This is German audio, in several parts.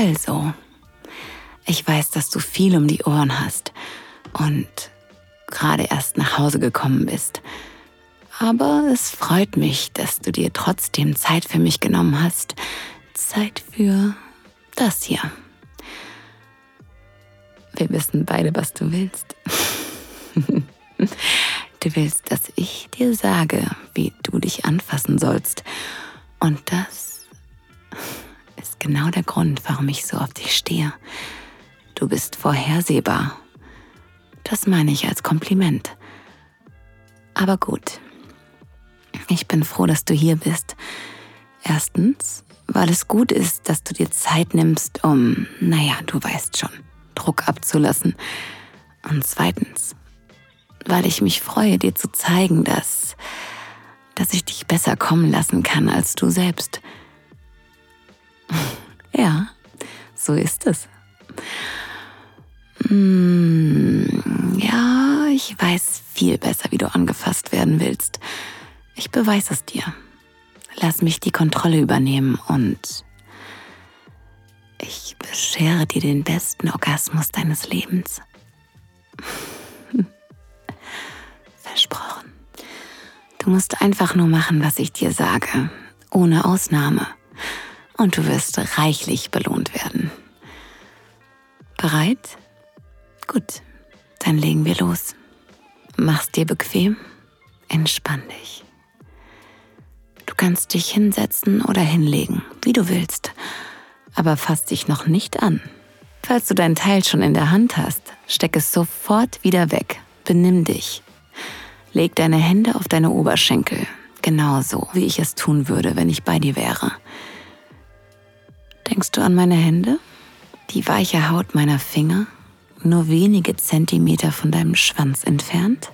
Also, ich weiß, dass du viel um die Ohren hast und gerade erst nach Hause gekommen bist. Aber es freut mich, dass du dir trotzdem Zeit für mich genommen hast. Zeit für das hier. Wir wissen beide, was du willst. du willst, dass ich dir sage, wie du dich anfassen sollst. Und das genau der Grund, warum ich so auf dich stehe. Du bist vorhersehbar. Das meine ich als Kompliment. Aber gut. Ich bin froh, dass du hier bist. Erstens, weil es gut ist, dass du dir Zeit nimmst, um, naja, du weißt schon, Druck abzulassen. Und zweitens, weil ich mich freue, dir zu zeigen, dass, dass ich dich besser kommen lassen kann als du selbst. So ist es. Hm, ja, ich weiß viel besser, wie du angefasst werden willst. Ich beweise es dir. Lass mich die Kontrolle übernehmen und ich beschere dir den besten Orgasmus deines Lebens. Versprochen. Du musst einfach nur machen, was ich dir sage, ohne Ausnahme. Und du wirst reichlich belohnt werden. Bereit? Gut, dann legen wir los. Mach's dir bequem, entspann dich. Du kannst dich hinsetzen oder hinlegen, wie du willst aber fass dich noch nicht an. Falls du dein Teil schon in der Hand hast, steck es sofort wieder weg. Benimm dich. Leg deine Hände auf deine Oberschenkel, genauso wie ich es tun würde, wenn ich bei dir wäre. Denkst du an meine Hände? Die weiche Haut meiner Finger, nur wenige Zentimeter von deinem Schwanz entfernt?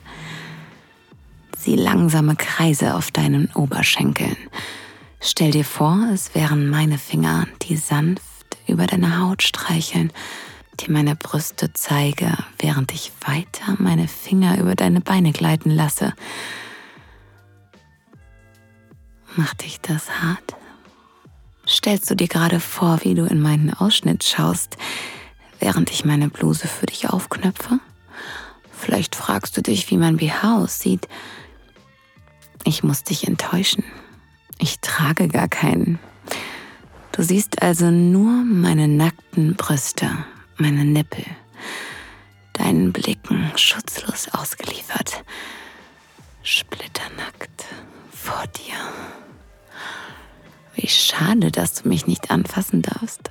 Sieh langsame Kreise auf deinen Oberschenkeln Stell dir vor, es wären meine Finger, die sanft über deine Haut streicheln, die meine Brüste zeige, während ich weiter meine Finger über deine Beine gleiten lasse. Macht dich das hart? Stellst du dir gerade vor, wie du in meinen Ausschnitt schaust, während ich meine Bluse für dich aufknöpfe? Vielleicht fragst du dich, wie mein BH aussieht. Ich muss dich enttäuschen. Ich trage gar keinen. Du siehst also nur meine nackten Brüste, meine Nippel, deinen Blicken schutzlos ausgeliefert, splitternackt vor dir. Wie schade, dass du mich nicht anfassen darfst.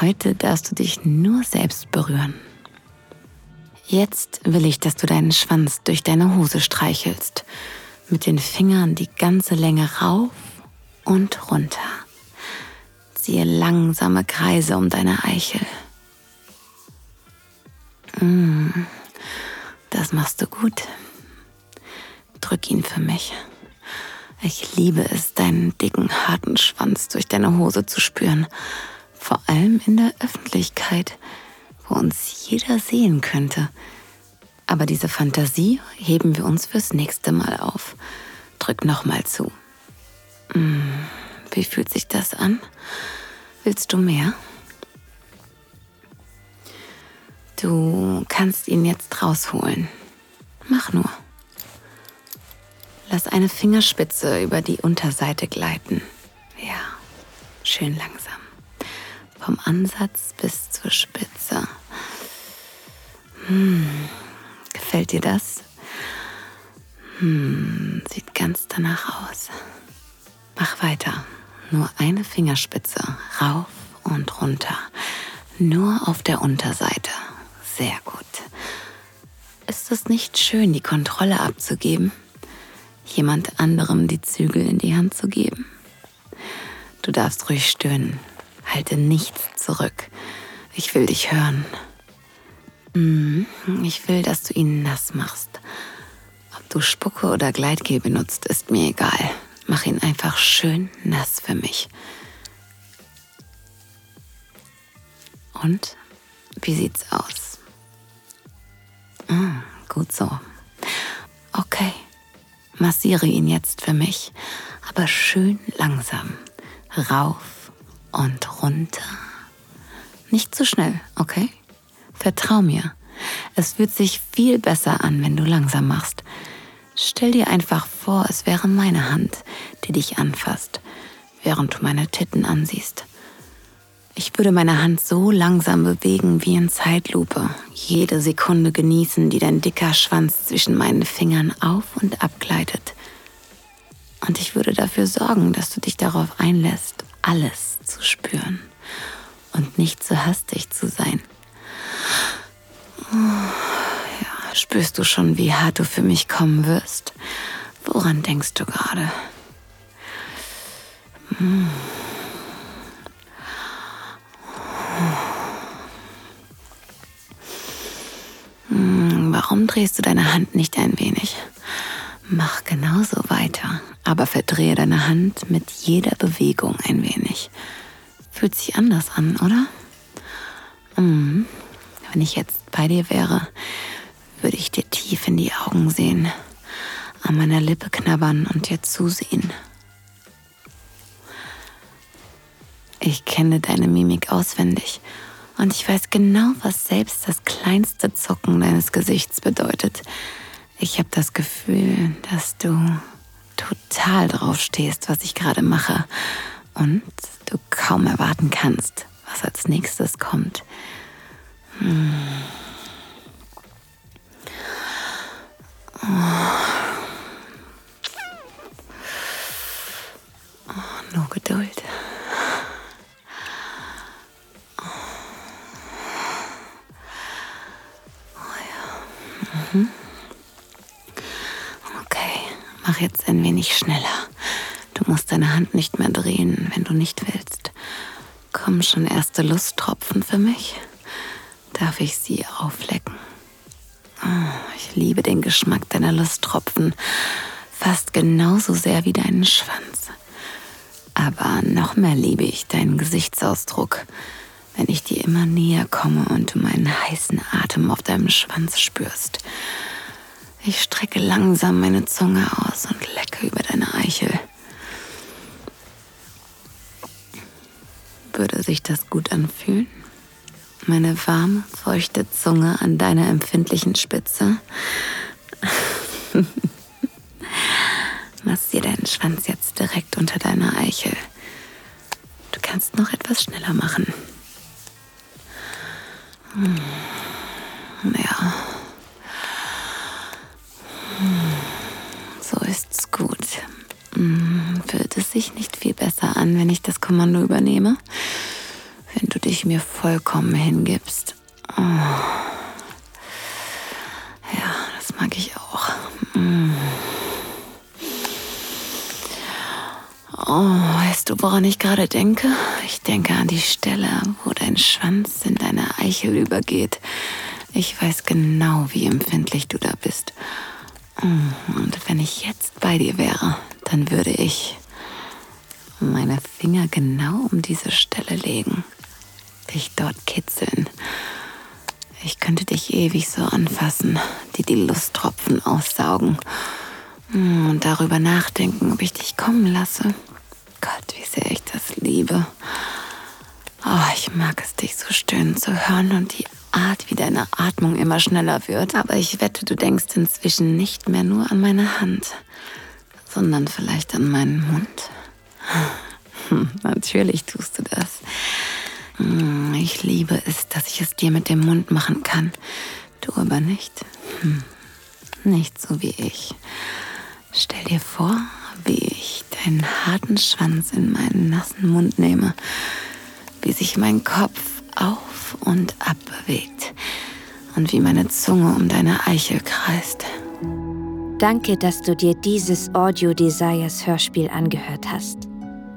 Heute darfst du dich nur selbst berühren. Jetzt will ich, dass du deinen Schwanz durch deine Hose streichelst mit den Fingern die ganze Länge rauf und runter. Ziehe langsame Kreise um deine Eichel. Mm, das machst du gut. Drück ihn für mich. Ich liebe es, deinen dicken, harten Schwanz durch deine Hose zu spüren. Vor allem in der Öffentlichkeit, wo uns jeder sehen könnte. Aber diese Fantasie heben wir uns fürs nächste Mal auf. Drück nochmal zu. Hm, wie fühlt sich das an? Willst du mehr? Du kannst ihn jetzt rausholen. Mach nur. Lass eine Fingerspitze über die Unterseite gleiten. Ja, schön langsam. Vom Ansatz bis zur Spitze. Hm. Gefällt dir das? Hm, sieht ganz danach aus. Mach weiter. Nur eine Fingerspitze rauf und runter. Nur auf der Unterseite. Sehr gut. Ist es nicht schön, die Kontrolle abzugeben? Jemand anderem die Zügel in die Hand zu geben? Du darfst ruhig stöhnen. Halte nichts zurück. Ich will dich hören. Mhm. Ich will, dass du ihn nass machst. Ob du Spucke oder Gleitgel benutzt, ist mir egal. Mach ihn einfach schön nass für mich. Und wie sieht's aus? Ah, gut so. Okay. Massiere ihn jetzt für mich, aber schön langsam. Rauf und runter. Nicht zu schnell, okay? Vertrau mir. Es fühlt sich viel besser an, wenn du langsam machst. Stell dir einfach vor, es wäre meine Hand, die dich anfasst, während du meine Titten ansiehst. Ich würde meine Hand so langsam bewegen wie in Zeitlupe, jede Sekunde genießen, die dein dicker Schwanz zwischen meinen Fingern auf und abgleitet. Und ich würde dafür sorgen, dass du dich darauf einlässt, alles zu spüren und nicht zu hastig zu sein. Oh, ja, spürst du schon, wie hart du für mich kommen wirst? Woran denkst du gerade? Hm. Drehst du deine Hand nicht ein wenig? Mach genauso weiter, aber verdrehe deine Hand mit jeder Bewegung ein wenig. Fühlt sich anders an, oder? Hm. Wenn ich jetzt bei dir wäre, würde ich dir tief in die Augen sehen, an meiner Lippe knabbern und dir zusehen. Ich kenne deine Mimik auswendig und ich weiß genau, was selbst das kleinste Zucken deines Gesichts bedeutet. Ich habe das Gefühl, dass du total drauf stehst, was ich gerade mache und du kaum erwarten kannst, was als nächstes kommt. Hm. Mhm. Okay, mach jetzt ein wenig schneller. Du musst deine Hand nicht mehr drehen, wenn du nicht willst. Kommen schon erste Lusttropfen für mich? Darf ich sie auflecken? Oh, ich liebe den Geschmack deiner Lusttropfen fast genauso sehr wie deinen Schwanz. Aber noch mehr liebe ich deinen Gesichtsausdruck wenn ich dir immer näher komme und du meinen heißen Atem auf deinem Schwanz spürst. Ich strecke langsam meine Zunge aus und lecke über deine Eichel. Würde sich das gut anfühlen? Meine warme, feuchte Zunge an deiner empfindlichen Spitze? Massier deinen Schwanz jetzt direkt unter deiner Eichel. Du kannst noch etwas schneller machen. Ja. So ist's gut. Hm. Fühlt es sich nicht viel besser an, wenn ich das Kommando übernehme? Wenn du dich mir vollkommen hingibst. Oh. Ja, das mag ich auch. Oh, weißt du, woran ich gerade denke? Ich denke an die Stelle, wo dein Schwanz in deine Eichel übergeht. Ich weiß genau, wie empfindlich du da bist. Und wenn ich jetzt bei dir wäre, dann würde ich meine Finger genau um diese Stelle legen, dich dort kitzeln. Ich könnte dich ewig so anfassen, dir die Lusttropfen aussaugen und darüber nachdenken, ob ich dich kommen lasse. Gott, wie sehr ich das liebe. Oh, ich mag es, dich so stöhnen zu hören und die Art, wie deine Atmung immer schneller wird. Aber ich wette, du denkst inzwischen nicht mehr nur an meine Hand, sondern vielleicht an meinen Mund. Natürlich tust du das. Hm, ich liebe es, dass ich es dir mit dem Mund machen kann. Du aber nicht. Hm, nicht so wie ich. Stell dir vor, wie ich deinen harten Schwanz in meinen nassen Mund nehme, wie sich mein Kopf auf und ab bewegt und wie meine Zunge um deine Eichel kreist. Danke, dass du dir dieses Audio Desires Hörspiel angehört hast.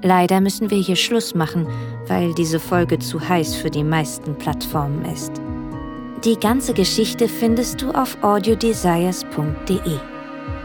Leider müssen wir hier Schluss machen, weil diese Folge zu heiß für die meisten Plattformen ist. Die ganze Geschichte findest du auf audiodesires.de.